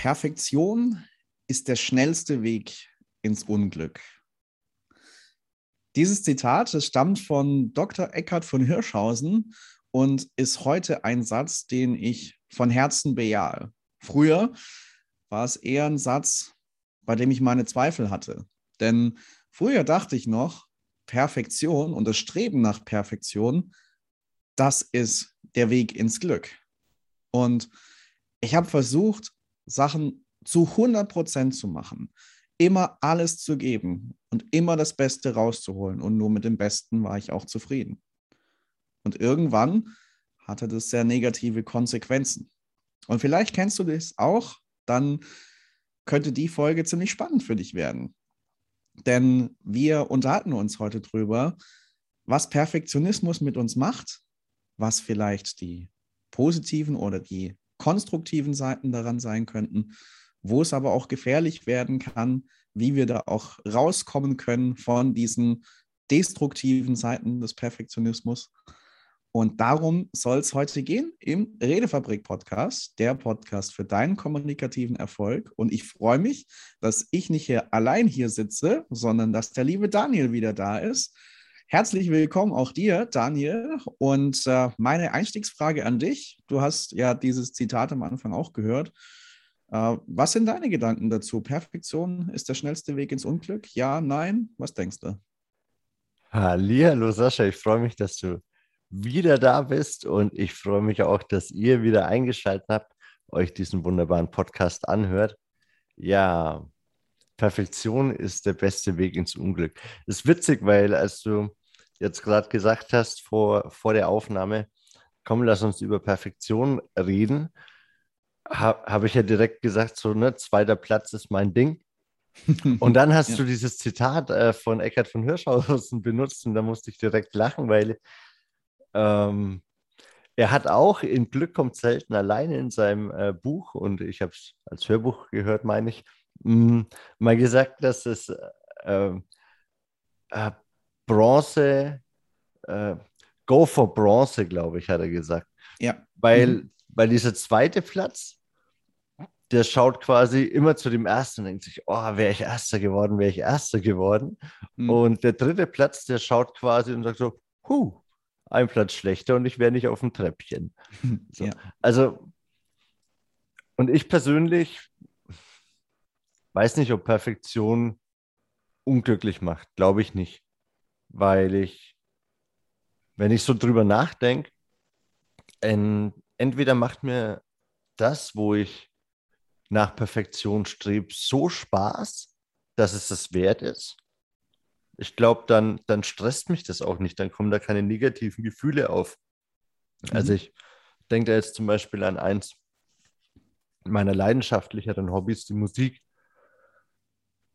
Perfektion ist der schnellste Weg ins Unglück. Dieses Zitat das stammt von Dr. Eckhard von Hirschhausen und ist heute ein Satz, den ich von Herzen bejahe. Früher war es eher ein Satz, bei dem ich meine Zweifel hatte. Denn früher dachte ich noch, Perfektion und das Streben nach Perfektion, das ist der Weg ins Glück. Und ich habe versucht, Sachen zu 100 Prozent zu machen, immer alles zu geben und immer das Beste rauszuholen. Und nur mit dem Besten war ich auch zufrieden. Und irgendwann hatte das sehr negative Konsequenzen. Und vielleicht kennst du das auch, dann könnte die Folge ziemlich spannend für dich werden. Denn wir unterhalten uns heute drüber, was Perfektionismus mit uns macht, was vielleicht die positiven oder die konstruktiven Seiten daran sein könnten, wo es aber auch gefährlich werden kann, wie wir da auch rauskommen können von diesen destruktiven Seiten des Perfektionismus. Und darum soll es heute gehen im Redefabrik-Podcast, der Podcast für deinen kommunikativen Erfolg. Und ich freue mich, dass ich nicht hier allein hier sitze, sondern dass der liebe Daniel wieder da ist. Herzlich willkommen auch dir, Daniel. Und äh, meine Einstiegsfrage an dich. Du hast ja dieses Zitat am Anfang auch gehört. Äh, was sind deine Gedanken dazu? Perfektion ist der schnellste Weg ins Unglück? Ja, nein? Was denkst du? Hallo Sascha, ich freue mich, dass du wieder da bist und ich freue mich auch, dass ihr wieder eingeschaltet habt, euch diesen wunderbaren Podcast anhört. Ja, Perfektion ist der beste Weg ins Unglück. Das ist witzig, weil als du jetzt gerade gesagt hast vor, vor der Aufnahme, komm, lass uns über Perfektion reden, habe hab ich ja direkt gesagt, so, ne, zweiter Platz ist mein Ding. Und dann hast ja. du dieses Zitat äh, von Eckhard von Hirschhausen benutzt und da musste ich direkt lachen, weil ähm, er hat auch in Glück kommt selten alleine in seinem äh, Buch, und ich habe es als Hörbuch gehört, meine ich, mh, mm, mal gesagt, dass es äh, äh, Bronze, äh, Go for Bronze, glaube ich, hat er gesagt. Ja. Weil, mhm. weil dieser zweite Platz, der schaut quasi immer zu dem ersten und denkt sich, oh, wäre ich Erster geworden, wäre ich Erster geworden. Mhm. Und der dritte Platz, der schaut quasi und sagt so, huh, ein Platz schlechter und ich wäre nicht auf dem Treppchen. So. Ja. Also, und ich persönlich weiß nicht, ob Perfektion unglücklich macht. Glaube ich nicht. Weil ich, wenn ich so drüber nachdenke, entweder macht mir das, wo ich nach Perfektion strebe, so Spaß, dass es das wert ist ich glaube, dann, dann stresst mich das auch nicht, dann kommen da keine negativen Gefühle auf. Mhm. Also ich denke da jetzt zum Beispiel an eins meiner leidenschaftlicheren Hobbys, die Musik.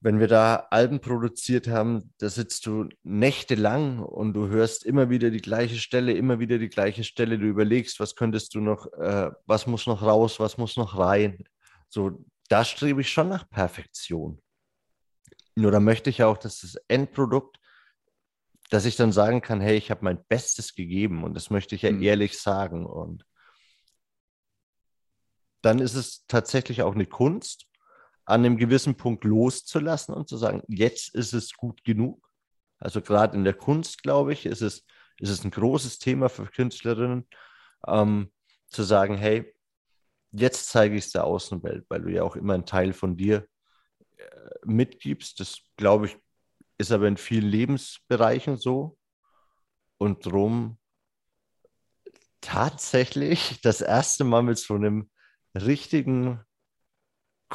Wenn wir da Alben produziert haben, da sitzt du nächtelang und du hörst immer wieder die gleiche Stelle, immer wieder die gleiche Stelle. Du überlegst, was könntest du noch, äh, was muss noch raus, was muss noch rein. So, da strebe ich schon nach Perfektion. Nur da möchte ich auch, dass das Endprodukt, dass ich dann sagen kann, hey, ich habe mein Bestes gegeben und das möchte ich ja mhm. ehrlich sagen. Und dann ist es tatsächlich auch eine Kunst, an einem gewissen Punkt loszulassen und zu sagen, jetzt ist es gut genug. Also gerade in der Kunst, glaube ich, ist es, ist es ein großes Thema für Künstlerinnen, ähm, zu sagen, hey, jetzt zeige ich es der Außenwelt, weil du ja auch immer ein Teil von dir mitgibst. Das glaube ich, ist aber in vielen Lebensbereichen so. Und drum tatsächlich das erste Mal mit so einem richtigen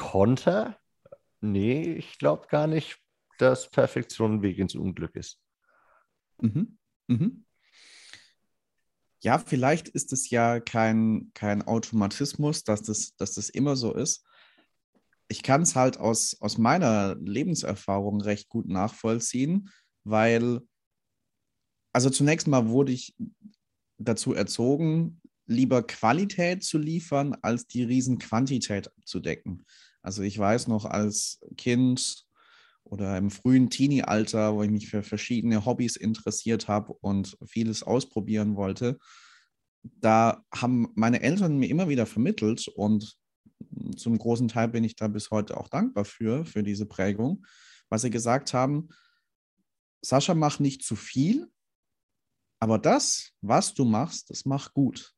Konter. Nee, ich glaube gar nicht, dass Perfektion ein Weg ins Unglück ist. Mhm. Mhm. Ja, vielleicht ist es ja kein, kein Automatismus, dass das, dass das immer so ist ich kann es halt aus, aus meiner Lebenserfahrung recht gut nachvollziehen, weil, also zunächst mal wurde ich dazu erzogen, lieber Qualität zu liefern, als die Riesenquantität abzudecken. Also ich weiß noch als Kind oder im frühen Teenie-Alter, wo ich mich für verschiedene Hobbys interessiert habe und vieles ausprobieren wollte, da haben meine Eltern mir immer wieder vermittelt und zum großen Teil bin ich da bis heute auch dankbar für, für diese Prägung, weil sie gesagt haben, Sascha, mach nicht zu viel, aber das, was du machst, das mach gut.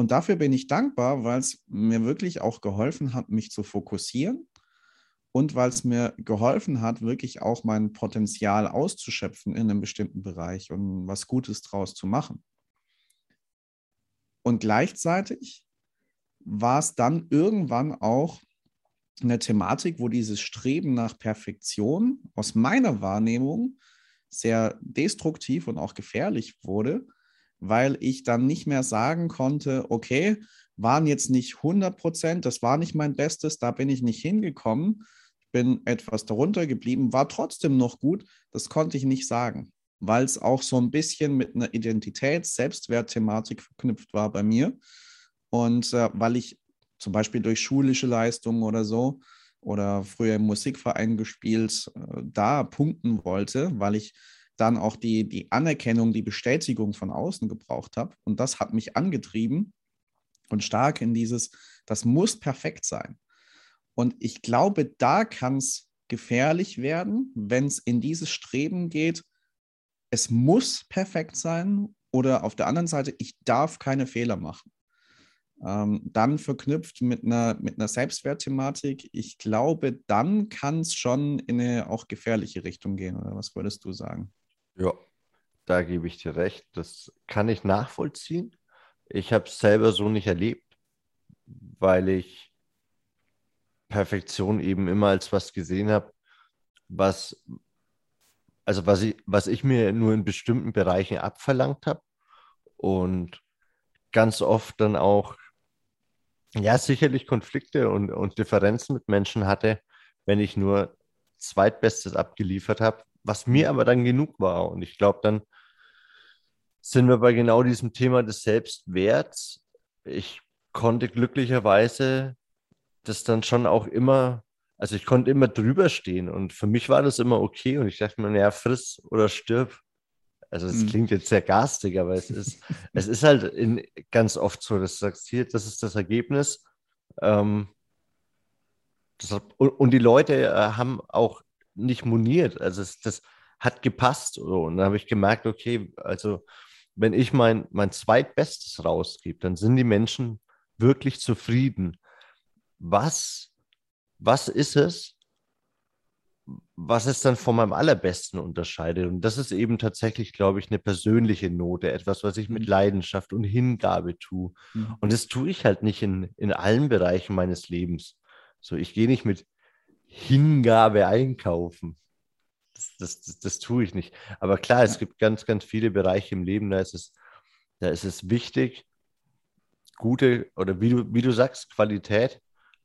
Und dafür bin ich dankbar, weil es mir wirklich auch geholfen hat, mich zu fokussieren und weil es mir geholfen hat, wirklich auch mein Potenzial auszuschöpfen in einem bestimmten Bereich und was Gutes draus zu machen. Und gleichzeitig war es dann irgendwann auch eine Thematik, wo dieses Streben nach Perfektion aus meiner Wahrnehmung sehr destruktiv und auch gefährlich wurde, weil ich dann nicht mehr sagen konnte, okay, waren jetzt nicht 100 Prozent, das war nicht mein Bestes, da bin ich nicht hingekommen, bin etwas darunter geblieben, war trotzdem noch gut, das konnte ich nicht sagen, weil es auch so ein bisschen mit einer Identitäts-, Selbstwertthematik verknüpft war bei mir. Und äh, weil ich zum Beispiel durch schulische Leistungen oder so oder früher im Musikverein gespielt, äh, da punkten wollte, weil ich dann auch die, die Anerkennung, die Bestätigung von außen gebraucht habe. Und das hat mich angetrieben und stark in dieses, das muss perfekt sein. Und ich glaube, da kann es gefährlich werden, wenn es in dieses Streben geht, es muss perfekt sein oder auf der anderen Seite, ich darf keine Fehler machen. Ähm, dann verknüpft mit einer, mit einer Selbstwertthematik, ich glaube, dann kann es schon in eine auch gefährliche Richtung gehen. Oder was würdest du sagen? Ja, da gebe ich dir recht. Das kann ich nachvollziehen. Ich habe es selber so nicht erlebt, weil ich Perfektion eben immer als was gesehen habe, was, also was ich, was ich mir nur in bestimmten Bereichen abverlangt habe und ganz oft dann auch ja, sicherlich Konflikte und, und Differenzen mit Menschen hatte, wenn ich nur Zweitbestes abgeliefert habe, was mir aber dann genug war. Und ich glaube, dann sind wir bei genau diesem Thema des Selbstwerts. Ich konnte glücklicherweise das dann schon auch immer, also ich konnte immer drüber stehen und für mich war das immer okay und ich dachte mir, ja, friss oder stirb. Also es mhm. klingt jetzt sehr garstig, aber es ist, es ist halt in, ganz oft so, dass du sagst, hier, das ist das Ergebnis. Ähm, das hat, und, und, die Leute äh, haben auch nicht moniert. Also es, das hat gepasst. So. Und dann habe ich gemerkt, okay, also wenn ich mein, mein Zweitbestes rausgebe, dann sind die Menschen wirklich zufrieden. Was, was ist es, was es dann von meinem Allerbesten unterscheidet. Und das ist eben tatsächlich, glaube ich, eine persönliche Note, etwas, was ich mit mhm. Leidenschaft und Hingabe tue. Mhm. Und das tue ich halt nicht in, in allen Bereichen meines Lebens. So, ich gehe nicht mit Hingabe einkaufen. Das, das, das, das tue ich nicht. Aber klar, es gibt ganz, ganz viele Bereiche im Leben, da ist es, da ist es wichtig, gute oder wie du, wie du sagst, Qualität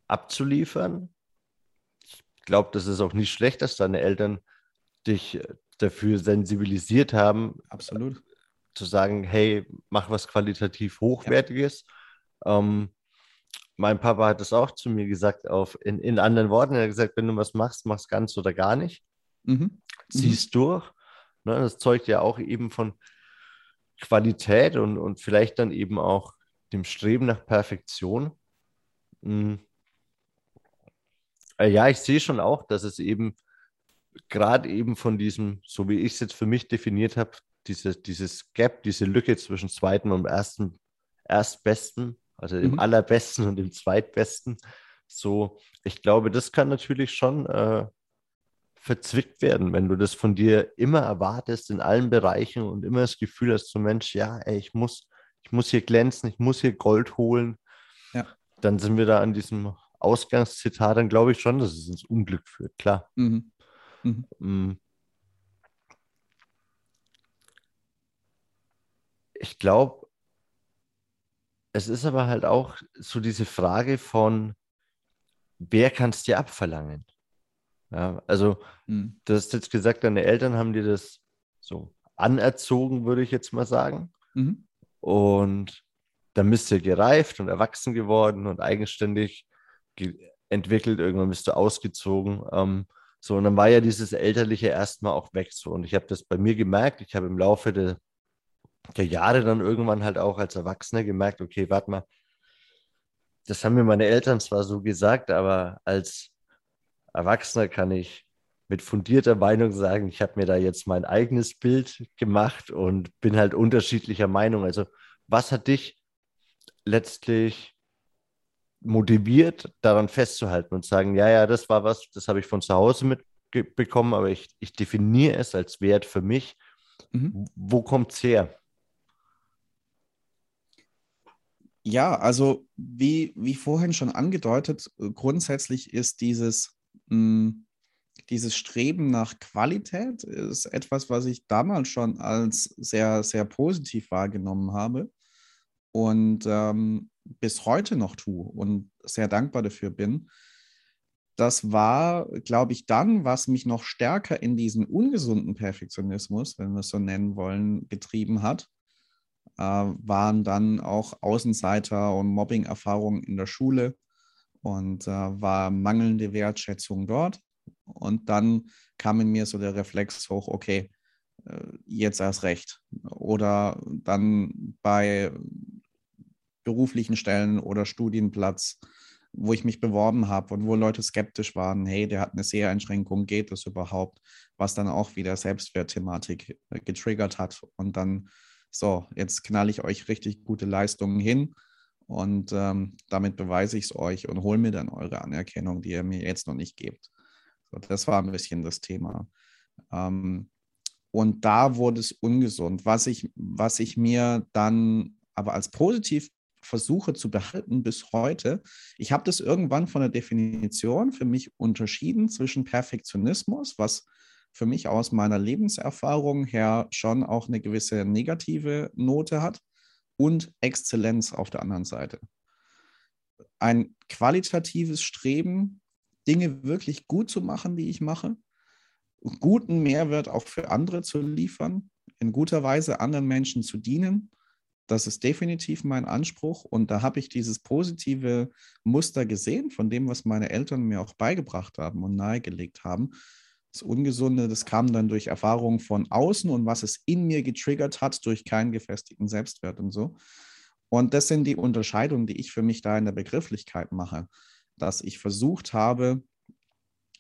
abzuliefern glaube, das ist auch nicht schlecht, dass deine Eltern dich dafür sensibilisiert haben. Absolut. Zu sagen, hey, mach was qualitativ Hochwertiges. Ja. Ähm, mein Papa hat es auch zu mir gesagt, auf, in, in anderen Worten. Er hat gesagt, wenn du was machst, machst ganz oder gar nicht. Mhm. Ziehst mhm. durch. Ne, das zeugt ja auch eben von Qualität und, und vielleicht dann eben auch dem Streben nach Perfektion. Mhm. Ja, ich sehe schon auch, dass es eben gerade eben von diesem, so wie ich es jetzt für mich definiert habe, diese, dieses Gap, diese Lücke zwischen zweiten und ersten, erstbesten, also dem mhm. allerbesten und dem zweitbesten, so, ich glaube, das kann natürlich schon äh, verzwickt werden, wenn du das von dir immer erwartest in allen Bereichen und immer das Gefühl hast, so Mensch, ja, ey, ich muss, ich muss hier glänzen, ich muss hier Gold holen. Ja. Dann sind wir da an diesem Ausgangszitat, dann glaube ich schon, dass es ins Unglück führt, klar. Mhm. Mhm. Mm. Ich glaube, es ist aber halt auch so diese Frage von, wer kann es dir abverlangen? Ja, also, mhm. du hast jetzt gesagt, deine Eltern haben dir das so anerzogen, würde ich jetzt mal sagen. Mhm. Und dann bist du gereift und erwachsen geworden und eigenständig entwickelt, irgendwann bist du ausgezogen. Ähm, so, und dann war ja dieses Elterliche erstmal auch weg. So. Und ich habe das bei mir gemerkt. Ich habe im Laufe der, der Jahre dann irgendwann halt auch als Erwachsener gemerkt, okay, warte mal, das haben mir meine Eltern zwar so gesagt, aber als Erwachsener kann ich mit fundierter Meinung sagen, ich habe mir da jetzt mein eigenes Bild gemacht und bin halt unterschiedlicher Meinung. Also was hat dich letztlich motiviert, daran festzuhalten und sagen, ja, ja, das war was, das habe ich von zu Hause mitbekommen, aber ich, ich definiere es als Wert für mich. Mhm. Wo kommt es her? Ja, also wie, wie vorhin schon angedeutet, grundsätzlich ist dieses, mh, hm, dieses Streben nach Qualität ist etwas, was ich damals schon als sehr, sehr positiv wahrgenommen habe und ähm, bis heute noch tue und sehr dankbar dafür bin. Das war, glaube ich, dann, was mich noch stärker in diesen ungesunden Perfektionismus, wenn wir es so nennen wollen, getrieben hat äh, waren dann auch Außenseiter und Mobbing-Erfahrungen in der Schule und äh, war mangelnde Wertschätzung dort. Und dann kam in mir so der Reflex hoch, okay, äh, jetzt erst recht. Oder dann bei beruflichen Stellen oder Studienplatz, wo ich mich beworben habe und wo Leute skeptisch waren, hey, der hat eine Seheinschränkung, geht das überhaupt? Was dann auch wieder Selbstwertthematik äh, getriggert hat. Und dann so, jetzt knall ich euch richtig gute Leistungen hin und ähm, damit beweise ich es euch und hole mir dann eure Anerkennung, die ihr mir jetzt noch nicht gebt. So, das war ein bisschen das Thema. Ähm, und da wurde es ungesund. Was ich, was ich mir dann aber als positiv versuche zu behalten bis heute, ich habe das irgendwann von der Definition für mich unterschieden zwischen Perfektionismus, was für mich aus meiner Lebenserfahrung her schon auch eine gewisse negative Note hat und Exzellenz auf der anderen Seite. Ein qualitatives Streben, Dinge wirklich gut zu machen, die ich mache, guten Mehrwert auch für andere zu liefern, in guter Weise anderen Menschen zu dienen. Das ist definitiv mein Anspruch und da habe ich dieses positive Muster gesehen von dem, was meine Eltern mir auch beigebracht haben und nahegelegt haben das Ungesunde, das kam dann durch Erfahrungen von außen und was es in mir getriggert hat, durch keinen gefestigten Selbstwert und so. Und das sind die Unterscheidungen, die ich für mich da in der Begrifflichkeit mache, dass ich versucht habe,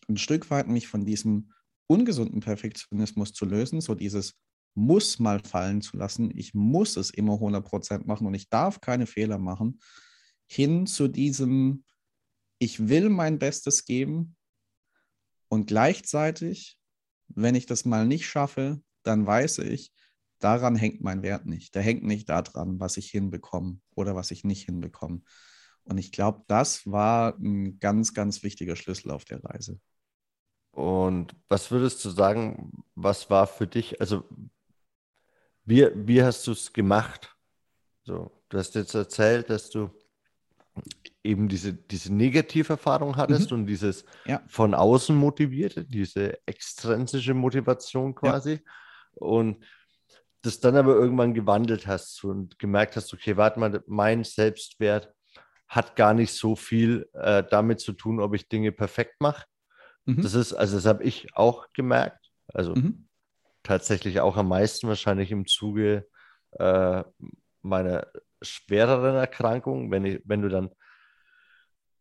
ein Stück weit mich von diesem ungesunden Perfektionismus zu lösen, so dieses muss mal fallen zu lassen, ich muss es immer 100% machen und ich darf keine Fehler machen, hin zu diesem, ich will mein Bestes geben, und gleichzeitig, wenn ich das mal nicht schaffe, dann weiß ich, daran hängt mein Wert nicht. Der hängt nicht daran, was ich hinbekomme oder was ich nicht hinbekomme. Und ich glaube, das war ein ganz, ganz wichtiger Schlüssel auf der Reise. Und was würdest du sagen, was war für dich, also wie, wie hast du es gemacht? So, du hast jetzt erzählt, dass du eben diese, diese Negativerfahrung hattest mhm. und dieses ja. von außen motivierte, diese extrinsische Motivation quasi. Ja. Und das dann aber irgendwann gewandelt hast und gemerkt hast, okay, warte mal, mein Selbstwert hat gar nicht so viel äh, damit zu tun, ob ich Dinge perfekt mache. Mhm. Das ist, also das habe ich auch gemerkt. Also mhm. tatsächlich auch am meisten wahrscheinlich im Zuge äh, meiner schwereren Erkrankung, wenn, ich, wenn du dann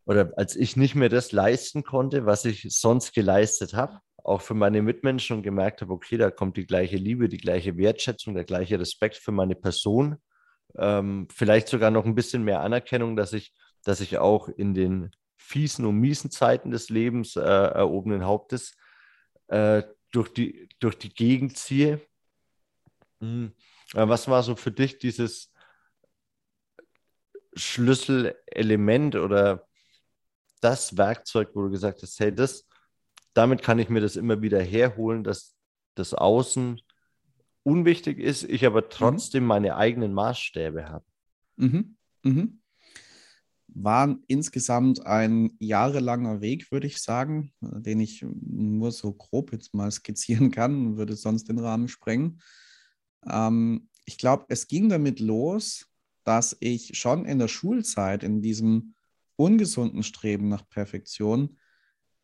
oder als ich nicht mehr das leisten konnte, was ich sonst geleistet habe, auch für meine Mitmenschen und gemerkt habe, okay, da kommt die gleiche Liebe, die gleiche Wertschätzung, der gleiche Respekt für meine Person, ähm, vielleicht sogar noch ein bisschen mehr Anerkennung, dass ich, dass ich auch in den fiesen und miesen Zeiten des Lebens äh, erhobenen Hauptes äh, durch, die, durch die Gegend ziehe. Mhm. Was war so für dich dieses Schlüsselelement oder das Werkzeug, wo du gesagt hast, hey, das, damit kann ich mir das immer wieder herholen, dass das Außen unwichtig ist, ich aber mhm. trotzdem mhm. meine eigenen Maßstäbe habe. Mhm. Mhm. War insgesamt ein jahrelanger Weg, würde ich sagen, den ich nur so grob jetzt mal skizzieren kann, würde sonst den Rahmen sprengen. Ähm, ich glaube, es ging damit los, dass ich schon in der Schulzeit in diesem ungesunden Streben nach Perfektion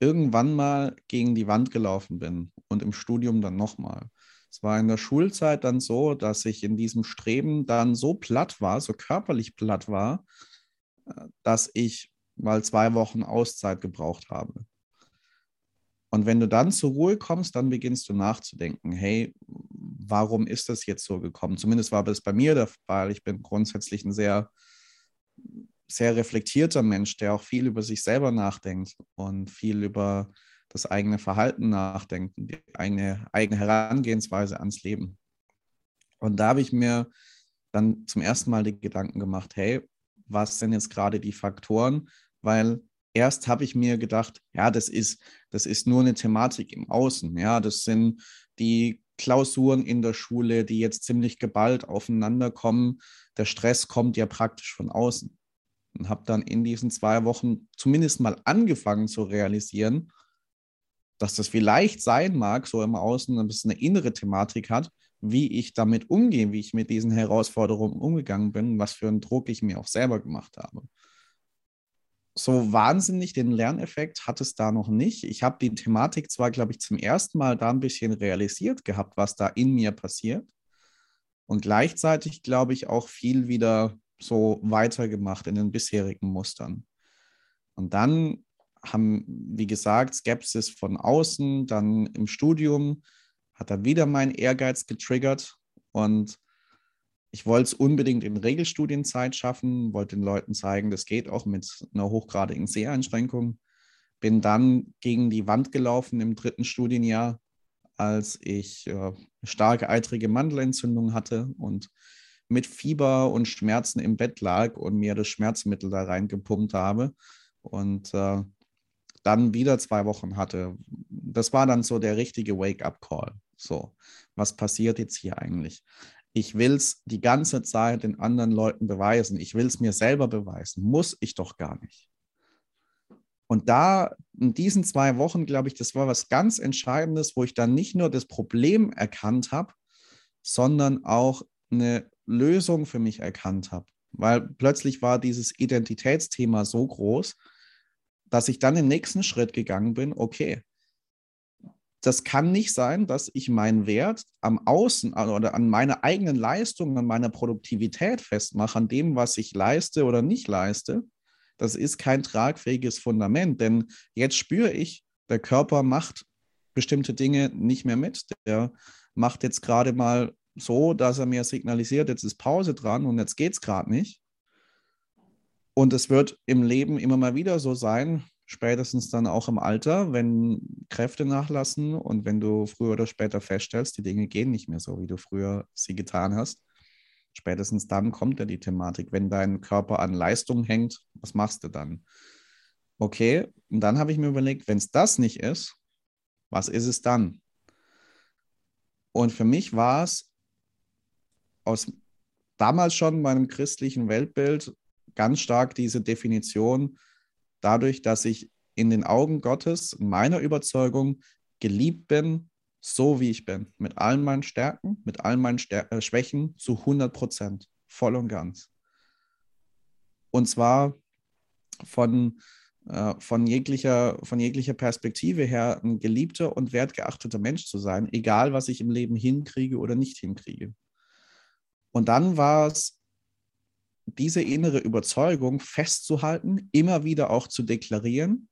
irgendwann mal gegen die Wand gelaufen bin und im Studium dann nochmal. Es war in der Schulzeit dann so, dass ich in diesem Streben dann so platt war, so körperlich platt war, dass ich mal zwei Wochen Auszeit gebraucht habe. Und wenn du dann zur Ruhe kommst, dann beginnst du nachzudenken, hey, warum ist das jetzt so gekommen? Zumindest war das bei mir der Fall. Ich bin grundsätzlich ein sehr, sehr reflektierter Mensch, der auch viel über sich selber nachdenkt und viel über das eigene Verhalten nachdenkt, die eigene, eigene Herangehensweise ans Leben. Und da habe ich mir dann zum ersten Mal die Gedanken gemacht, hey, was sind jetzt gerade die Faktoren? Weil erst habe ich mir gedacht, ja, das ist, das ist nur eine Thematik im Außen. Ja, das sind die Klausuren in der Schule, die jetzt ziemlich geballt aufeinander kommen. Der Stress kommt ja praktisch von außen. Und habe dann in diesen zwei Wochen zumindest mal angefangen zu realisieren, dass das vielleicht sein mag, so im Außen ein bisschen eine innere Thematik hat, wie ich damit umgehe, wie ich mit diesen Herausforderungen umgegangen bin, was für einen Druck ich mir auch selber gemacht habe so wahnsinnig den Lerneffekt hat es da noch nicht. Ich habe die Thematik zwar, glaube ich, zum ersten Mal da ein bisschen realisiert gehabt, was da in mir passiert. Und gleichzeitig, glaube ich, auch viel wieder so weitergemacht in den bisherigen Mustern. Und dann haben, wie gesagt, Skepsis von außen, dann im Studium hat er wieder mein Ehrgeiz getriggert und ich wollte es unbedingt in Regelstudienzeit schaffen, wollte den Leuten zeigen, das geht auch mit einer hochgradigen Seheinschränkung. Bin dann gegen die Wand gelaufen im dritten Studienjahr, als ich äh, starke eitrige Mandelentzündung hatte und mit Fieber und Schmerzen im Bett lag und mir das Schmerzmittel da reingepumpt habe und äh, dann wieder zwei Wochen hatte. Das war dann so der richtige Wake-up-Call. So, was passiert jetzt hier eigentlich? ich will es die ganze Zeit den anderen Leuten beweisen. Ich will es mir selber beweisen. Muss ich doch gar nicht. Und da in diesen zwei Wochen, glaube ich, das war was ganz Entscheidendes, wo ich dann nicht nur das Problem erkannt habe, sondern auch eine Lösung für mich erkannt habe. Weil plötzlich war dieses Identitätsthema so groß, dass ich dann den nächsten Schritt gegangen bin, okay, das kann nicht sein, dass ich meinen Wert am Außen oder an meiner eigenen Leistung, an meiner Produktivität festmache, an dem, was ich leiste oder nicht leiste. Das ist kein tragfähiges Fundament, denn jetzt spüre ich, der Körper macht bestimmte Dinge nicht mehr mit. Der macht jetzt gerade mal so, dass er mir signalisiert, jetzt ist Pause dran und jetzt geht es gerade nicht. Und es wird im Leben immer mal wieder so sein, spätestens dann auch im Alter, wenn Kräfte nachlassen und wenn du früher oder später feststellst, die Dinge gehen nicht mehr so, wie du früher sie getan hast. Spätestens dann kommt ja die Thematik, wenn dein Körper an Leistung hängt, was machst du dann? Okay, und dann habe ich mir überlegt, wenn es das nicht ist, was ist es dann? Und für mich war es aus damals schon meinem christlichen Weltbild ganz stark diese Definition, dadurch, dass ich in den Augen Gottes, in meiner Überzeugung, geliebt bin, so wie ich bin, mit allen meinen Stärken, mit allen meinen Stär äh, Schwächen zu 100 Prozent, voll und ganz. Und zwar von, äh, von, jeglicher, von jeglicher Perspektive her ein geliebter und wertgeachteter Mensch zu sein, egal was ich im Leben hinkriege oder nicht hinkriege. Und dann war es diese innere Überzeugung festzuhalten, immer wieder auch zu deklarieren,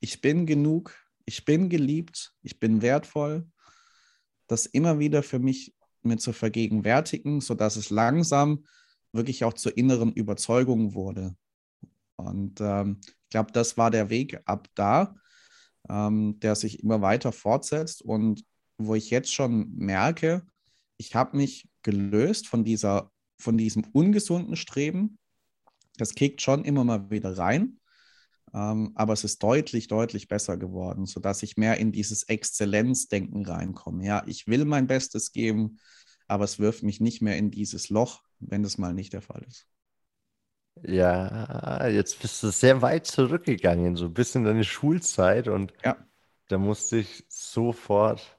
ich bin genug, ich bin geliebt, ich bin wertvoll, das immer wieder für mich mir zu vergegenwärtigen, sodass es langsam wirklich auch zur inneren Überzeugung wurde. Und ähm, ich glaube, das war der Weg ab da, ähm, der sich immer weiter fortsetzt und wo ich jetzt schon merke, ich habe mich gelöst von dieser von diesem ungesunden Streben. Das kickt schon immer mal wieder rein, ähm, aber es ist deutlich, deutlich besser geworden, sodass ich mehr in dieses Exzellenzdenken reinkomme. Ja, ich will mein Bestes geben, aber es wirft mich nicht mehr in dieses Loch, wenn das mal nicht der Fall ist. Ja, jetzt bist du sehr weit zurückgegangen, so bis in deine Schulzeit und ja. da musste ich sofort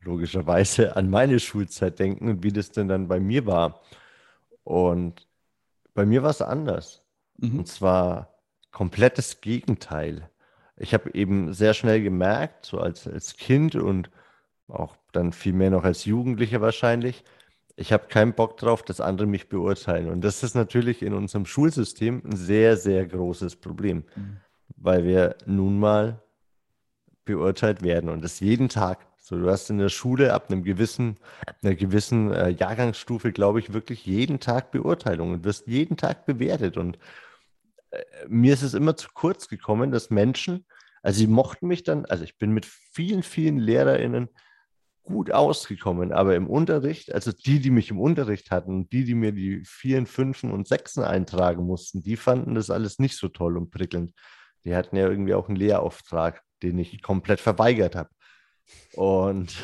logischerweise an meine Schulzeit denken und wie das denn dann bei mir war. Und bei mir war es anders. Mhm. Und zwar komplettes Gegenteil. Ich habe eben sehr schnell gemerkt, so als, als Kind und auch dann viel mehr noch als Jugendlicher wahrscheinlich, ich habe keinen Bock drauf, dass andere mich beurteilen. Und das ist natürlich in unserem Schulsystem ein sehr, sehr großes Problem, mhm. weil wir nun mal beurteilt werden und das jeden Tag. So, du hast in der Schule ab einem gewissen, einer gewissen äh, Jahrgangsstufe, glaube ich, wirklich jeden Tag Beurteilung und wirst jeden Tag bewertet. Und äh, mir ist es immer zu kurz gekommen, dass Menschen, also sie mochten mich dann, also ich bin mit vielen, vielen LehrerInnen gut ausgekommen, aber im Unterricht, also die, die mich im Unterricht hatten, die, die mir die Vieren, Fünfen und Sechsen eintragen mussten, die fanden das alles nicht so toll und prickelnd. Die hatten ja irgendwie auch einen Lehrauftrag, den ich komplett verweigert habe. Und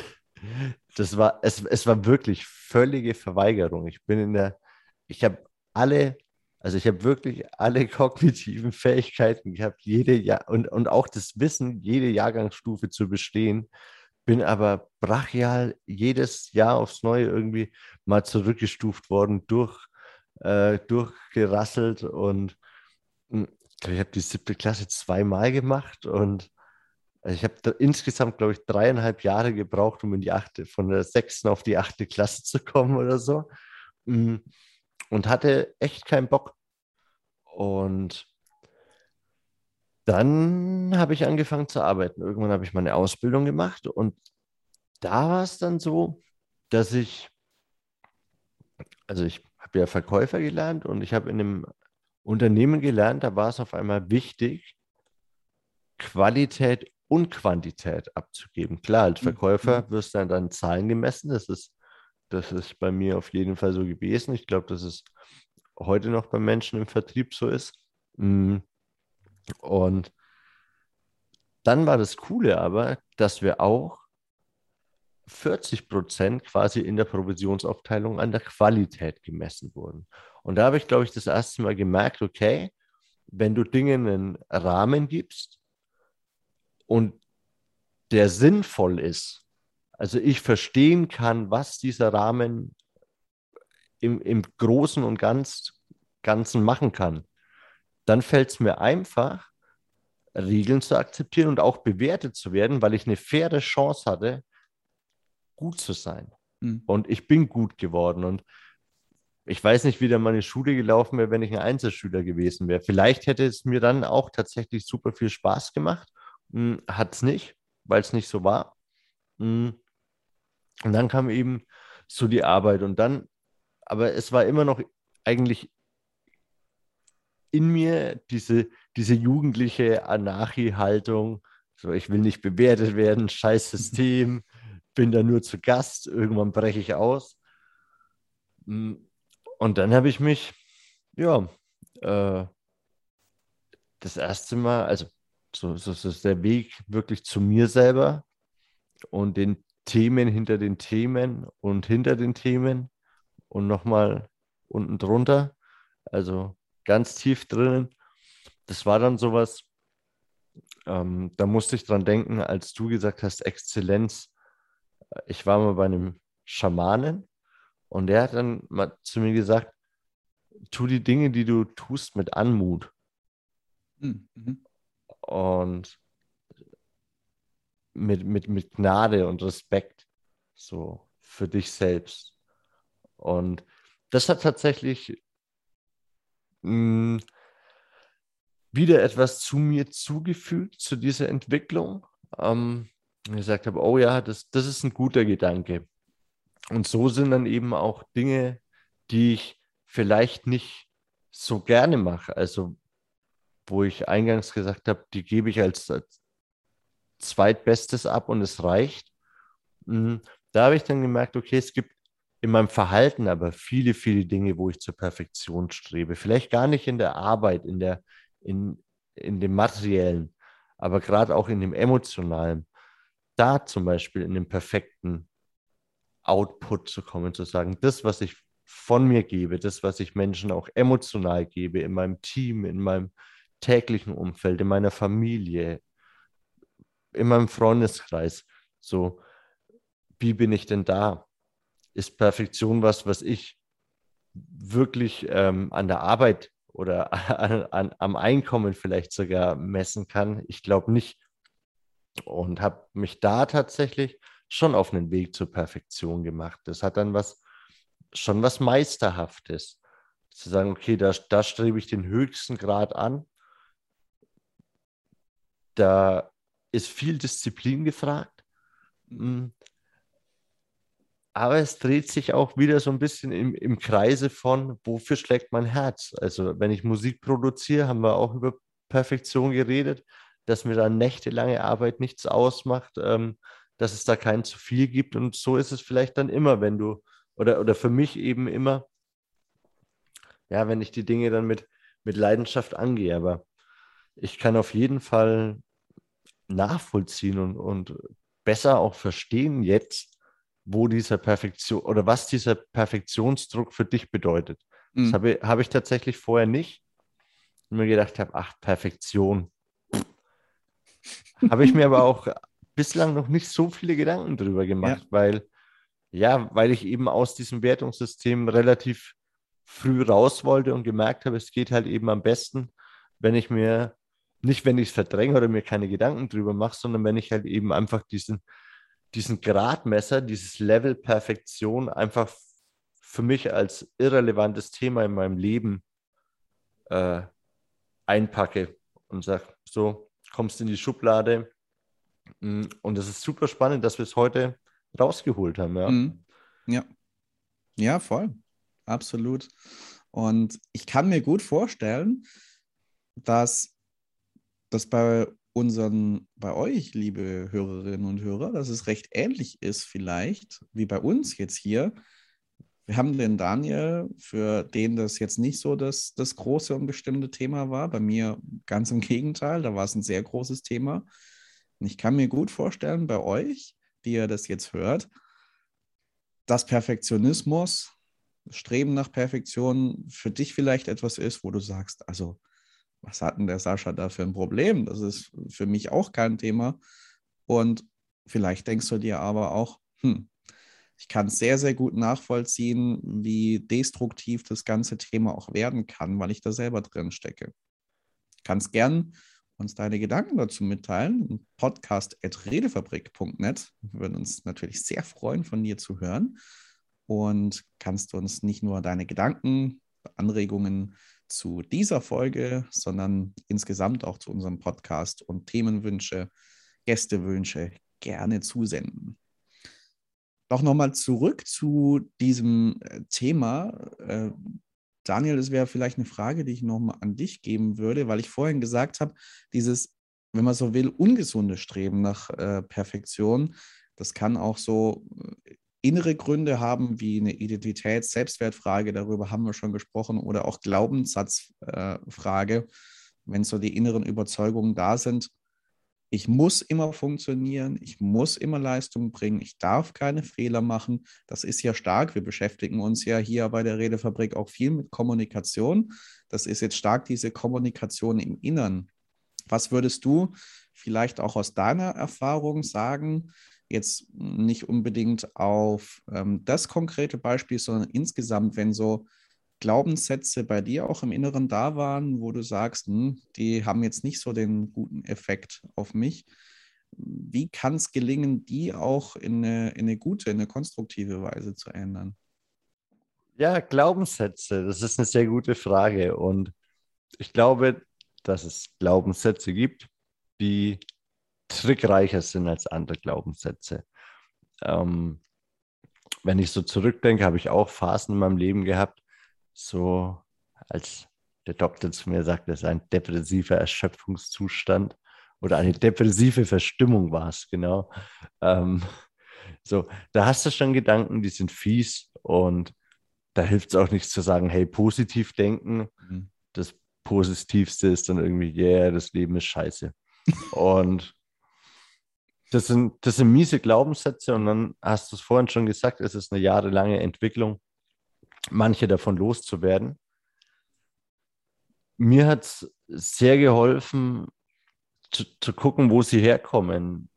das war, es, es war wirklich völlige Verweigerung. Ich bin in der, ich habe alle, also ich habe wirklich alle kognitiven Fähigkeiten gehabt, jede Jahr und, und auch das Wissen, jede Jahrgangsstufe zu bestehen bin aber brachial jedes Jahr aufs Neue irgendwie mal zurückgestuft worden, durch, äh, durchgerasselt und hm, ich habe die siebte Klasse zweimal gemacht und ich habe insgesamt, glaube ich, dreieinhalb Jahre gebraucht, um in die achte, von der sechsten auf die achte Klasse zu kommen oder so. Hm, und hatte echt keinen Bock. Und dann habe ich angefangen zu arbeiten. Irgendwann habe ich meine Ausbildung gemacht und da war es dann so, dass ich, also ich habe ja Verkäufer gelernt und ich habe in einem Unternehmen gelernt, da war es auf einmal wichtig, Qualität und Quantität abzugeben. Klar, als mhm. Verkäufer mhm. wirst du dann, dann Zahlen gemessen. Das ist, das ist bei mir auf jeden Fall so gewesen. Ich glaube, dass es heute noch bei Menschen im Vertrieb so ist. Mhm. Und dann war das Coole aber, dass wir auch 40 Prozent quasi in der Provisionsaufteilung an der Qualität gemessen wurden. Und da habe ich, glaube ich, das erste Mal gemerkt, okay, wenn du Dingen einen Rahmen gibst und der sinnvoll ist, also ich verstehen kann, was dieser Rahmen im, im Großen und ganz, Ganzen machen kann, dann fällt es mir einfach, Regeln zu akzeptieren und auch bewertet zu werden, weil ich eine faire Chance hatte, gut zu sein. Mhm. Und ich bin gut geworden. Und ich weiß nicht, wie dann meine Schule gelaufen wäre, wenn ich ein Einzelschüler gewesen wäre. Vielleicht hätte es mir dann auch tatsächlich super viel Spaß gemacht. Hm, Hat es nicht, weil es nicht so war. Hm. Und dann kam eben so die Arbeit. Und dann, aber es war immer noch eigentlich in mir diese, diese jugendliche Anarchie-Haltung, so ich will nicht bewertet werden, scheiß System, bin da nur zu Gast, irgendwann breche ich aus. Mm, und dann habe ich mich, ja, äh, das erste Mal, also so, so ist der Weg wirklich zu mir selber und den Themen hinter den Themen und hinter den Themen und nochmal unten drunter. Also ganz tief drinnen. Das war dann sowas, ähm, da musste ich dran denken, als du gesagt hast, Exzellenz. Ich war mal bei einem Schamanen und der hat dann mal zu mir gesagt, tu die Dinge, die du tust, mit Anmut. Hm, mhm. Und mit, mit, mit Gnade und Respekt so für dich selbst. Und das hat tatsächlich mh, wieder etwas zu mir zugefügt, zu dieser Entwicklung. Ähm, ich gesagt habe, oh ja, das, das ist ein guter Gedanke. Und so sind dann eben auch Dinge, die ich vielleicht nicht so gerne mache. Also, wo ich eingangs gesagt habe, die gebe ich als, als zweitbestes ab und es reicht. Hm, da habe ich dann gemerkt, okay, es gibt in meinem Verhalten aber viele, viele Dinge, wo ich zur Perfektion strebe. Vielleicht gar nicht in der Arbeit, in, der, in, in dem materiellen, aber gerade auch in dem emotionalen. Da zum Beispiel in dem perfekten Output zu kommen, zu sagen, das, was ich von mir gebe, das, was ich Menschen auch emotional gebe, in meinem Team, in meinem täglichen Umfeld, in meiner Familie, in meinem Freundeskreis. So, wie bin ich denn da? ist Perfektion was, was ich wirklich ähm, an der Arbeit oder an, an, am Einkommen vielleicht sogar messen kann? Ich glaube nicht. Und habe mich da tatsächlich schon auf einen Weg zur Perfektion gemacht. Das hat dann was schon was Meisterhaftes. Zu sagen, okay, da, da strebe ich den höchsten Grad an. Da ist viel Disziplin gefragt. Mm. Aber es dreht sich auch wieder so ein bisschen im, im Kreise von, wofür schlägt mein Herz? Also, wenn ich Musik produziere, haben wir auch über Perfektion geredet, dass mir da nächtelange Arbeit nichts ausmacht, ähm, dass es da kein zu viel gibt. Und so ist es vielleicht dann immer, wenn du, oder, oder für mich eben immer, ja, wenn ich die Dinge dann mit, mit Leidenschaft angehe. Aber ich kann auf jeden Fall nachvollziehen und, und besser auch verstehen jetzt, wo dieser Perfektion oder was dieser Perfektionsdruck für dich bedeutet. Mhm. Das habe, habe ich tatsächlich vorher nicht. Und mir gedacht habe, ach, Perfektion. habe ich mir aber auch bislang noch nicht so viele Gedanken drüber gemacht, ja. weil, ja, weil ich eben aus diesem Wertungssystem relativ früh raus wollte und gemerkt habe, es geht halt eben am besten, wenn ich mir, nicht wenn ich es verdränge oder mir keine Gedanken drüber mache, sondern wenn ich halt eben einfach diesen, diesen Gradmesser, dieses Level Perfektion einfach für mich als irrelevantes Thema in meinem Leben äh, einpacke und sage, so, kommst in die Schublade. Mm, und es ist super spannend, dass wir es heute rausgeholt haben. Ja. Mhm. ja. Ja, voll. Absolut. Und ich kann mir gut vorstellen, dass das bei unseren, bei euch, liebe Hörerinnen und Hörer, dass es recht ähnlich ist vielleicht wie bei uns jetzt hier. Wir haben den Daniel, für den das jetzt nicht so das, das große und bestimmte Thema war. Bei mir ganz im Gegenteil, da war es ein sehr großes Thema. Und ich kann mir gut vorstellen, bei euch, die ihr das jetzt hört, dass Perfektionismus, Streben nach Perfektion für dich vielleicht etwas ist, wo du sagst, also was hat denn der Sascha da für ein Problem? Das ist für mich auch kein Thema. Und vielleicht denkst du dir aber auch, hm, ich kann sehr, sehr gut nachvollziehen, wie destruktiv das ganze Thema auch werden kann, weil ich da selber drin stecke. Kannst gern uns deine Gedanken dazu mitteilen. Podcast.redefabrik.net. Wir würden uns natürlich sehr freuen, von dir zu hören. Und kannst uns nicht nur deine Gedanken, Anregungen zu dieser Folge, sondern insgesamt auch zu unserem Podcast und Themenwünsche, Gästewünsche gerne zusenden. Doch nochmal zurück zu diesem äh, Thema. Äh, Daniel, das wäre vielleicht eine Frage, die ich nochmal an dich geben würde, weil ich vorhin gesagt habe, dieses, wenn man so will, ungesunde Streben nach äh, Perfektion, das kann auch so innere Gründe haben, wie eine Identitäts-, Selbstwertfrage, darüber haben wir schon gesprochen, oder auch Glaubenssatzfrage, äh, wenn so die inneren Überzeugungen da sind, ich muss immer funktionieren, ich muss immer Leistung bringen, ich darf keine Fehler machen. Das ist ja stark. Wir beschäftigen uns ja hier bei der Redefabrik auch viel mit Kommunikation. Das ist jetzt stark diese Kommunikation im Innern. Was würdest du vielleicht auch aus deiner Erfahrung sagen? Jetzt nicht unbedingt auf ähm, das konkrete Beispiel, sondern insgesamt, wenn so Glaubenssätze bei dir auch im Inneren da waren, wo du sagst, hm, die haben jetzt nicht so den guten Effekt auf mich. Wie kann es gelingen, die auch in eine, in eine gute, in eine konstruktive Weise zu ändern? Ja, Glaubenssätze, das ist eine sehr gute Frage. Und ich glaube, dass es Glaubenssätze gibt, die trickreicher sind als andere Glaubenssätze. Ähm, wenn ich so zurückdenke, habe ich auch Phasen in meinem Leben gehabt, so als der Doktor zu mir sagt, das ist ein depressiver Erschöpfungszustand oder eine depressive Verstimmung war es, genau. Ähm, so, da hast du schon Gedanken, die sind fies und da hilft es auch nicht zu sagen, hey, positiv denken. Mhm. Das Positivste ist dann irgendwie, yeah, das Leben ist scheiße. und das sind, das sind miese Glaubenssätze und dann hast du es vorhin schon gesagt, es ist eine jahrelange Entwicklung, manche davon loszuwerden. Mir hat es sehr geholfen, zu, zu, gucken, wo sie herkommen.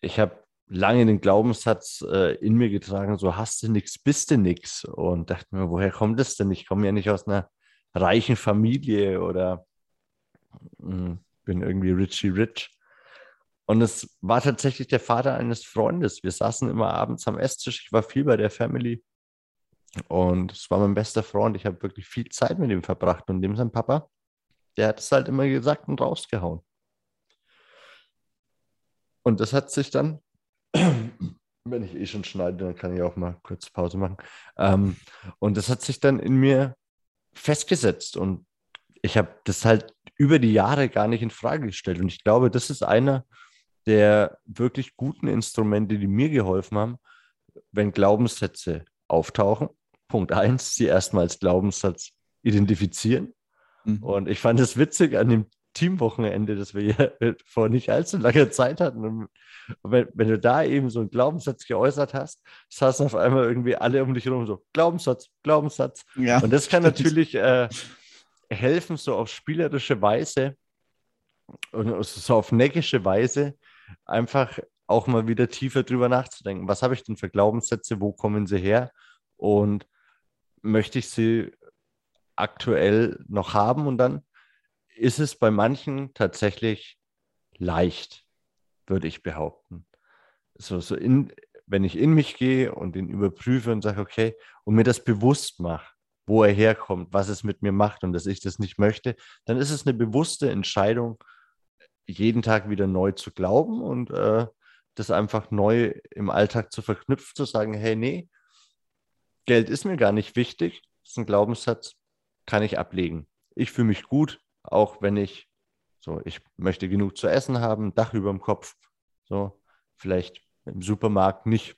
Ich habe lange den Glaubenssatz äh, in mir getragen, so hast du nichts, bist du nichts. Und dachte mir, woher kommt das denn? Ich komme ja nicht aus einer reichen Familie oder mh, hm, bin irgendwie Richie Rich. Und es war tatsächlich der Vater eines Freundes. Wir saßen immer abends am Esstisch. Ich war viel bei der Family. Und es war mein bester Freund. Ich habe wirklich viel Zeit mit ihm verbracht. Und dem sein Papa, der hat es halt immer gesagt und rausgehauen. Und das hat sich dann, wenn ich eh schon schneide, dann kann ich auch mal kurz Pause machen. Ähm, und das hat sich dann in mir festgesetzt. Und ich habe das halt über die Jahre gar nicht in Frage gestellt. Und ich glaube, das ist einer der wirklich guten Instrumente, die mir geholfen haben, wenn Glaubenssätze auftauchen. Punkt eins, sie erstmal als Glaubenssatz identifizieren. Mhm. Und ich fand es witzig an dem Teamwochenende, das wir ja vor nicht allzu langer Zeit hatten. Und wenn, wenn, du da eben so einen Glaubenssatz geäußert hast, saßen auf einmal irgendwie alle um dich herum so, Glaubenssatz, Glaubenssatz. Ja, und das kann stimmt. natürlich äh, helfen, so auf spielerische Weise und so auf neckische Weise einfach auch mal wieder tiefer drüber nachzudenken. Was habe ich denn für Glaubenssätze? Wo kommen sie her? Und möchte ich sie aktuell noch haben? Und dann ist es bei manchen tatsächlich leicht, würde ich behaupten. So, so in, wenn ich in mich gehe und ihn überprüfe und sage, okay, und mir das bewusst mache, wo er herkommt, was es mit mir macht und dass ich das nicht möchte, dann ist es eine bewusste Entscheidung, jeden Tag wieder neu zu glauben und äh, das einfach neu im Alltag zu verknüpfen, zu sagen, hey, nee, Geld ist mir gar nicht wichtig, das ist ein Glaubenssatz, kann ich ablegen. Ich fühle mich gut, auch wenn ich so, ich möchte genug zu essen haben, Dach über dem Kopf, so, vielleicht im Supermarkt nicht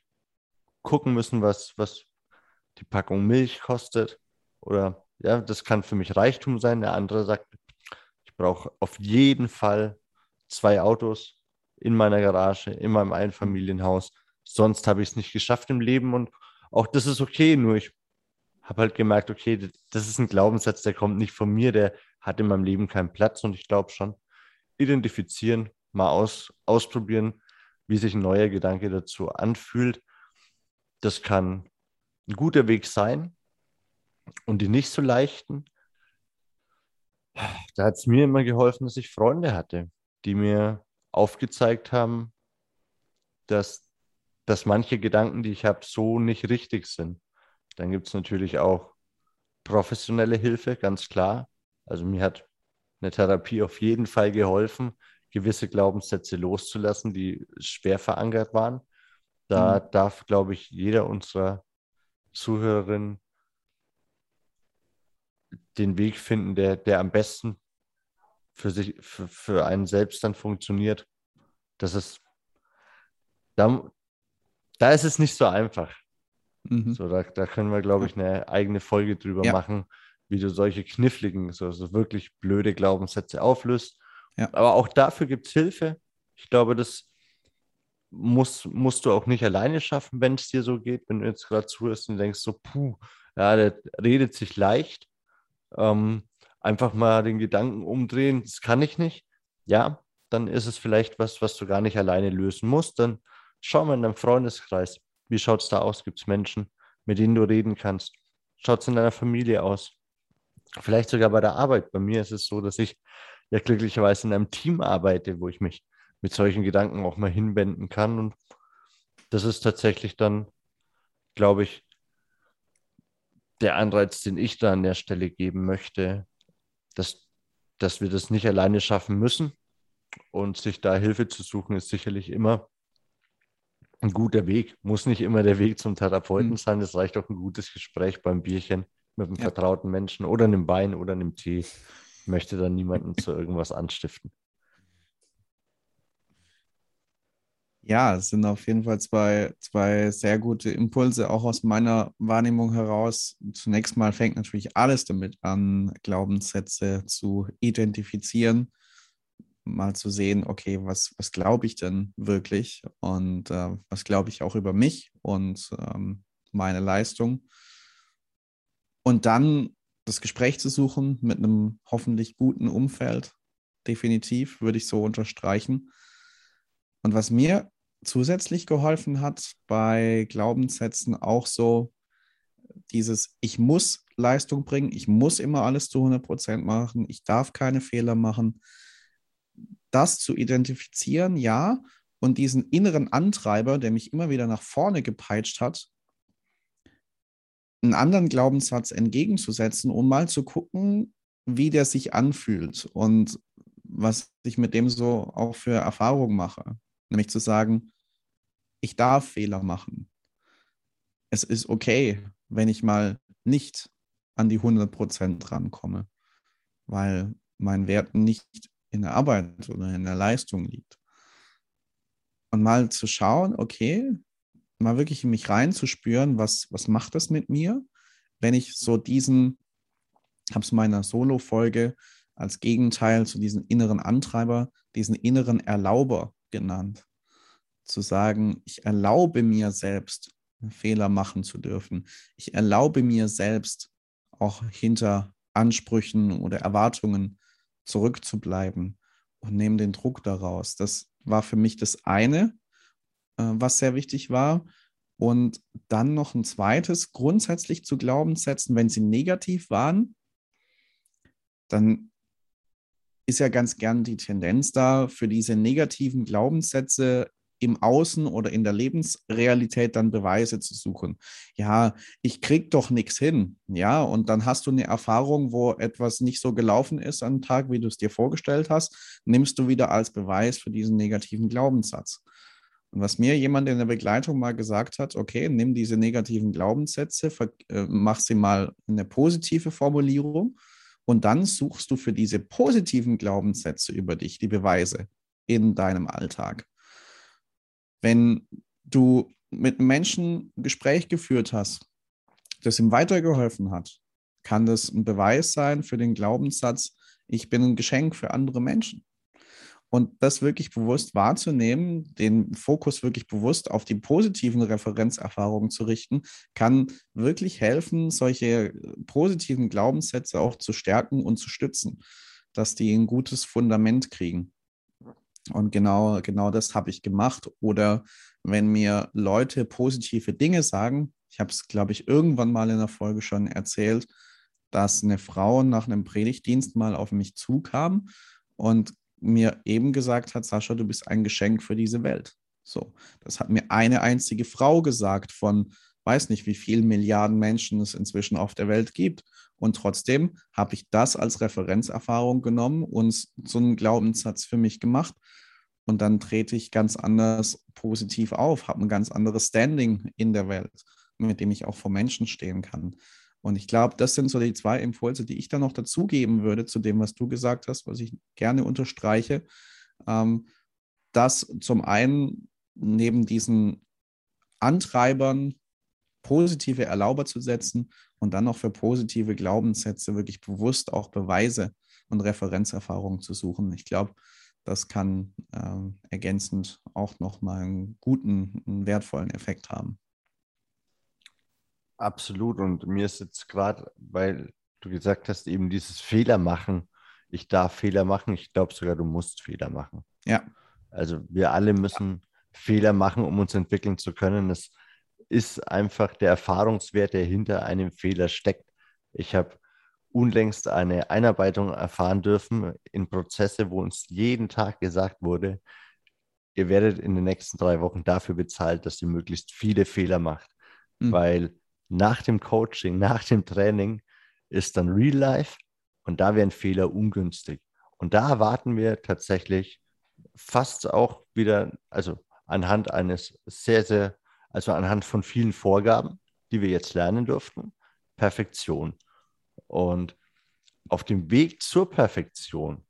gucken müssen, was, was die Packung Milch kostet, oder ja, das kann für mich Reichtum sein. Der andere sagt, ich brauche auf jeden Fall zwei Autos in meiner Garage, in meinem Einfamilienhaus. Sonst habe ich es nicht geschafft im Leben und auch das ist okay. Nur ich habe halt gemerkt, okay, das ist ein Glaubenssatz, der kommt nicht von mir, der hat in meinem Leben keinen Platz und ich glaube schon, identifizieren, mal aus, ausprobieren, wie sich ein neuer Gedanke dazu anfühlt. Das kann ein guter Weg sein, und die nicht so leichten, da hat es mir immer geholfen, dass ich Freunde hatte, die mir aufgezeigt haben, dass, dass manche Gedanken, die ich habe, so nicht richtig sind. Dann gibt es natürlich auch professionelle Hilfe, ganz klar. Also mir hat eine Therapie auf jeden Fall geholfen, gewisse Glaubenssätze loszulassen, die schwer verankert waren. Da mhm. darf, glaube ich, jeder unserer Zuhörerinnen den Weg finden, der, der am besten für sich, für, für einen selbst dann funktioniert. Das ist, da, da ist es nicht so einfach. Mhm. So, da, da können wir, glaube ich, eine eigene Folge drüber ja. machen, wie du solche kniffligen, so, so wirklich blöde Glaubenssätze auflöst. Ja. Aber auch dafür gibt es Hilfe. Ich glaube, das musst, musst du auch nicht alleine schaffen, wenn es dir so geht, wenn du jetzt gerade zuhörst und denkst so, puh, ja, der redet sich leicht ähm, einfach mal den Gedanken umdrehen, das kann ich nicht, ja, dann ist es vielleicht was, was du gar nicht alleine lösen musst. Dann schau mal in deinem Freundeskreis, wie schaut es da aus? Gibt es Menschen, mit denen du reden kannst? Schaut es in deiner Familie aus? Vielleicht sogar bei der Arbeit. Bei mir ist es so, dass ich ja glücklicherweise in einem Team arbeite, wo ich mich mit solchen Gedanken auch mal hinwenden kann. Und das ist tatsächlich dann, glaube ich, der Anreiz, den ich da an der Stelle geben möchte, dass, dass wir das nicht alleine schaffen müssen. Und sich da Hilfe zu suchen, ist sicherlich immer ein guter Weg. Muss nicht immer der Weg zum Therapeuten mhm. sein. Es reicht auch ein gutes Gespräch beim Bierchen mit einem ja. vertrauten Menschen oder einem Wein oder einem Tee. Ich möchte da niemanden zu irgendwas anstiften. Ja, es sind auf jeden Fall zwei, zwei sehr gute Impulse, auch aus meiner Wahrnehmung heraus. Zunächst mal fängt natürlich alles damit an, Glaubenssätze zu identifizieren, mal zu sehen, okay, was, was glaube ich denn wirklich und äh, was glaube ich auch über mich und ähm, meine Leistung. Und dann das Gespräch zu suchen mit einem hoffentlich guten Umfeld, definitiv, würde ich so unterstreichen und was mir zusätzlich geholfen hat bei Glaubenssätzen auch so dieses, ich muss Leistung bringen, ich muss immer alles zu 100 Prozent machen, ich darf keine Fehler machen. Das zu identifizieren, ja, und diesen inneren Antreiber, der mich immer wieder nach vorne gepeitscht hat, einen anderen Glaubenssatz entgegenzusetzen, um mal zu gucken, wie der sich anfühlt und was ich mit dem so auch für Erfahrungen mache. Nämlich zu sagen, ich darf Fehler machen. Es ist okay, wenn ich mal nicht an die 100 Prozent rankomme, weil mein Wert nicht in der Arbeit oder in der Leistung liegt. Und mal zu schauen, okay, mal wirklich in mich reinzuspüren, was, was macht das mit mir, wenn ich so diesen, habe es meiner Solo-Folge als Gegenteil zu diesem inneren Antreiber, diesen inneren Erlauber genannt. Zu sagen, ich erlaube mir selbst, Fehler machen zu dürfen. Ich erlaube mir selbst, auch hinter Ansprüchen oder Erwartungen zurückzubleiben und nehme den Druck daraus. Das war für mich das eine, äh, was sehr wichtig war. Und dann noch ein zweites, grundsätzlich zu Glaubenssätzen, wenn sie negativ waren, dann ist ja ganz gern die Tendenz da, für diese negativen Glaubenssätze im Außen oder in der Lebensrealität dann Beweise zu suchen. Ja, ich krieg doch nichts hin. Ja, und dann hast du eine Erfahrung, wo etwas nicht so gelaufen ist am Tag, wie du es dir vorgestellt hast, nimmst du wieder als Beweis für diesen negativen Glaubenssatz. Und was mir jemand in der Begleitung mal gesagt hat, okay, nimm diese negativen Glaubenssätze, äh, mach sie mal in eine positive Formulierung und dann suchst du für diese positiven Glaubenssätze über dich die Beweise in deinem Alltag. Wenn du mit Menschen ein Gespräch geführt hast, das ihm weitergeholfen hat, kann das ein Beweis sein für den Glaubenssatz, ich bin ein Geschenk für andere Menschen. Und das wirklich bewusst wahrzunehmen, den Fokus wirklich bewusst auf die positiven Referenzerfahrungen zu richten, kann wirklich helfen, solche positiven Glaubenssätze auch zu stärken und zu stützen, dass die ein gutes Fundament kriegen. Und genau, genau das habe ich gemacht. Oder wenn mir Leute positive Dinge sagen, ich habe es, glaube ich, irgendwann mal in der Folge schon erzählt, dass eine Frau nach einem Predigtdienst mal auf mich zukam und mir eben gesagt hat, Sascha, du bist ein Geschenk für diese Welt. So, das hat mir eine einzige Frau gesagt von, weiß nicht, wie vielen Milliarden Menschen es inzwischen auf der Welt gibt. Und trotzdem habe ich das als Referenzerfahrung genommen und so einen Glaubenssatz für mich gemacht. Und dann trete ich ganz anders positiv auf, habe ein ganz anderes Standing in der Welt, mit dem ich auch vor Menschen stehen kann. Und ich glaube, das sind so die zwei Impulse, die ich dann noch dazugeben würde zu dem, was du gesagt hast, was ich gerne unterstreiche. Ähm, dass zum einen neben diesen Antreibern positive Erlauber zu setzen und dann noch für positive Glaubenssätze wirklich bewusst auch Beweise und Referenzerfahrungen zu suchen. Ich glaube, das kann äh, ergänzend auch nochmal einen guten, einen wertvollen Effekt haben. Absolut. Und mir ist jetzt gerade, weil du gesagt hast, eben dieses Fehler machen. Ich darf Fehler machen. Ich glaube sogar, du musst Fehler machen. Ja. Also wir alle müssen Fehler machen, um uns entwickeln zu können. Es ist einfach der Erfahrungswert, der hinter einem Fehler steckt. Ich habe unlängst eine Einarbeitung erfahren dürfen in Prozesse, wo uns jeden Tag gesagt wurde, ihr werdet in den nächsten drei Wochen dafür bezahlt, dass ihr möglichst viele Fehler macht. Mhm. Weil nach dem Coaching, nach dem Training ist dann Real Life und da werden Fehler ungünstig. Und da erwarten wir tatsächlich fast auch wieder, also anhand eines sehr, sehr, also anhand von vielen Vorgaben, die wir jetzt lernen durften, Perfektion. Und auf dem Weg zur Perfektion,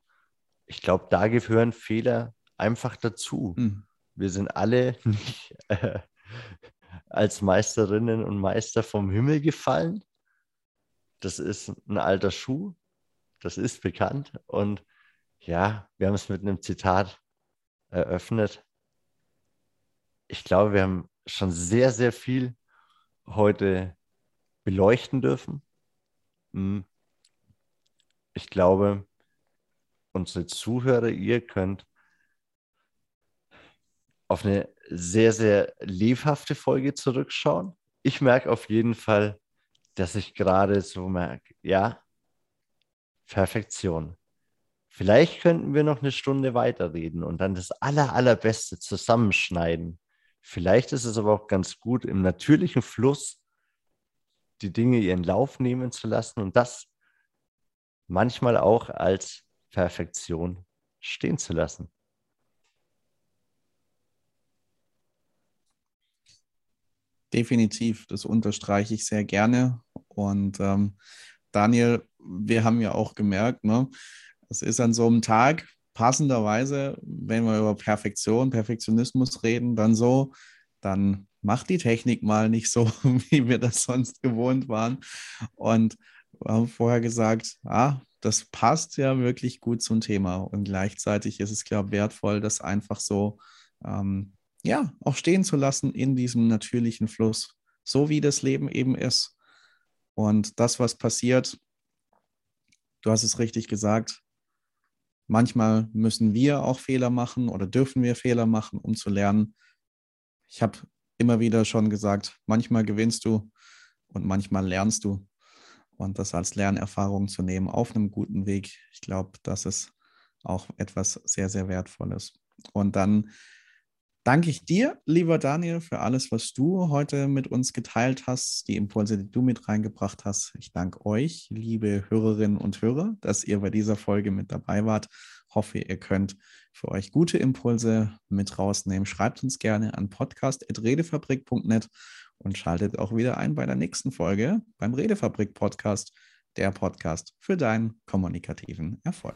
ich glaube, da gehören Fehler einfach dazu. Mhm. Wir sind alle nicht, äh, als Meisterinnen und Meister vom Himmel gefallen. Das ist ein alter Schuh, das ist bekannt. Und ja, wir haben es mit einem Zitat eröffnet. Ich glaube, wir haben schon sehr, sehr viel heute beleuchten dürfen. Hm. Ich glaube, unsere Zuhörer, ihr könnt auf eine sehr, sehr lebhafte Folge zurückschauen. Ich merke auf jeden Fall, dass ich gerade so merke, ja, Perfektion. Vielleicht könnten wir noch eine Stunde weiterreden und dann das aller, allerbeste zusammenschneiden. Vielleicht ist es aber auch ganz gut, im natürlichen Fluss die Dinge ihren Lauf nehmen zu lassen und das manchmal auch als Perfektion stehen zu lassen. Definitiv, das unterstreiche ich sehr gerne. Und ähm, Daniel, wir haben ja auch gemerkt, ne, es ist an so einem Tag passenderweise, wenn wir über Perfektion, Perfektionismus reden, dann so, dann macht die Technik mal nicht so, wie wir das sonst gewohnt waren. Und wir haben vorher gesagt, ah, das passt ja wirklich gut zum Thema. Und gleichzeitig ist es, glaube ich, wertvoll, das einfach so ähm, ja, auch stehen zu lassen in diesem natürlichen Fluss, so wie das Leben eben ist. Und das, was passiert, du hast es richtig gesagt, manchmal müssen wir auch Fehler machen oder dürfen wir Fehler machen, um zu lernen. Ich habe immer wieder schon gesagt, manchmal gewinnst du und manchmal lernst du. Und das als Lernerfahrung zu nehmen auf einem guten Weg, ich glaube, das ist auch etwas sehr, sehr Wertvolles. Und dann danke ich dir, lieber Daniel, für alles, was du heute mit uns geteilt hast, die Impulse, die du mit reingebracht hast. Ich danke euch, liebe Hörerinnen und Hörer, dass ihr bei dieser Folge mit dabei wart. Hoffe, ihr könnt für euch gute Impulse mit rausnehmen. Schreibt uns gerne an podcast.redefabrik.net und schaltet auch wieder ein bei der nächsten Folge beim Redefabrik Podcast, der Podcast für deinen kommunikativen Erfolg.